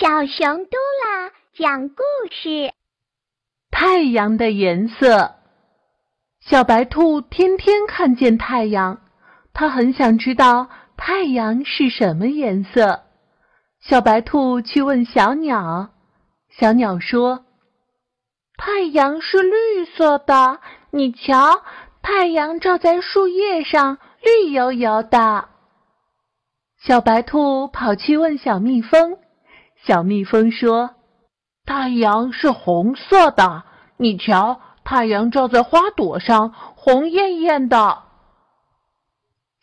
小熊嘟啦讲故事：太阳的颜色。小白兔天天看见太阳，它很想知道太阳是什么颜色。小白兔去问小鸟，小鸟说：“太阳是绿色的，你瞧，太阳照在树叶上，绿油油的。”小白兔跑去问小蜜蜂。小蜜蜂说：“太阳是红色的，你瞧，太阳照在花朵上，红艳艳的。”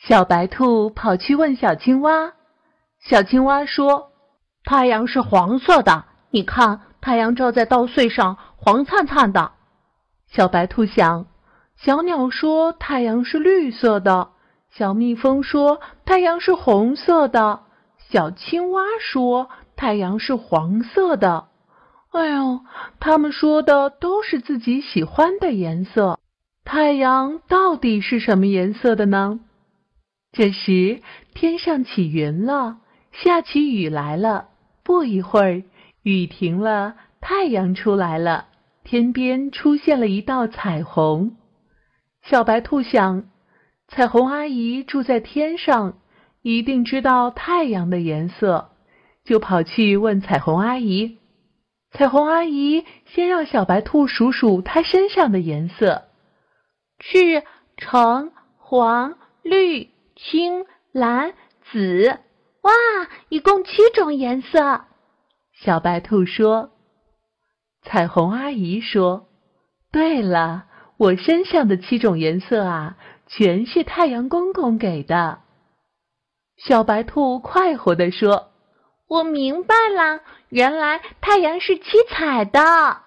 小白兔跑去问小青蛙，小青蛙说：“太阳是黄色的，你看，太阳照在稻穗上，黄灿灿的。”小白兔想，小鸟说：“太阳是绿色的。”小蜜蜂说：“太阳是红色的。”小青蛙说。太阳是黄色的，哎呦，他们说的都是自己喜欢的颜色。太阳到底是什么颜色的呢？这时天上起云了，下起雨来了。不一会儿，雨停了，太阳出来了，天边出现了一道彩虹。小白兔想，彩虹阿姨住在天上，一定知道太阳的颜色。就跑去问彩虹阿姨。彩虹阿姨先让小白兔数数它身上的颜色：赤、橙、黄、绿、青、蓝、紫。哇，一共七种颜色。小白兔说。彩虹阿姨说：“对了，我身上的七种颜色啊，全是太阳公公给的。”小白兔快活地说。我明白了，原来太阳是七彩的。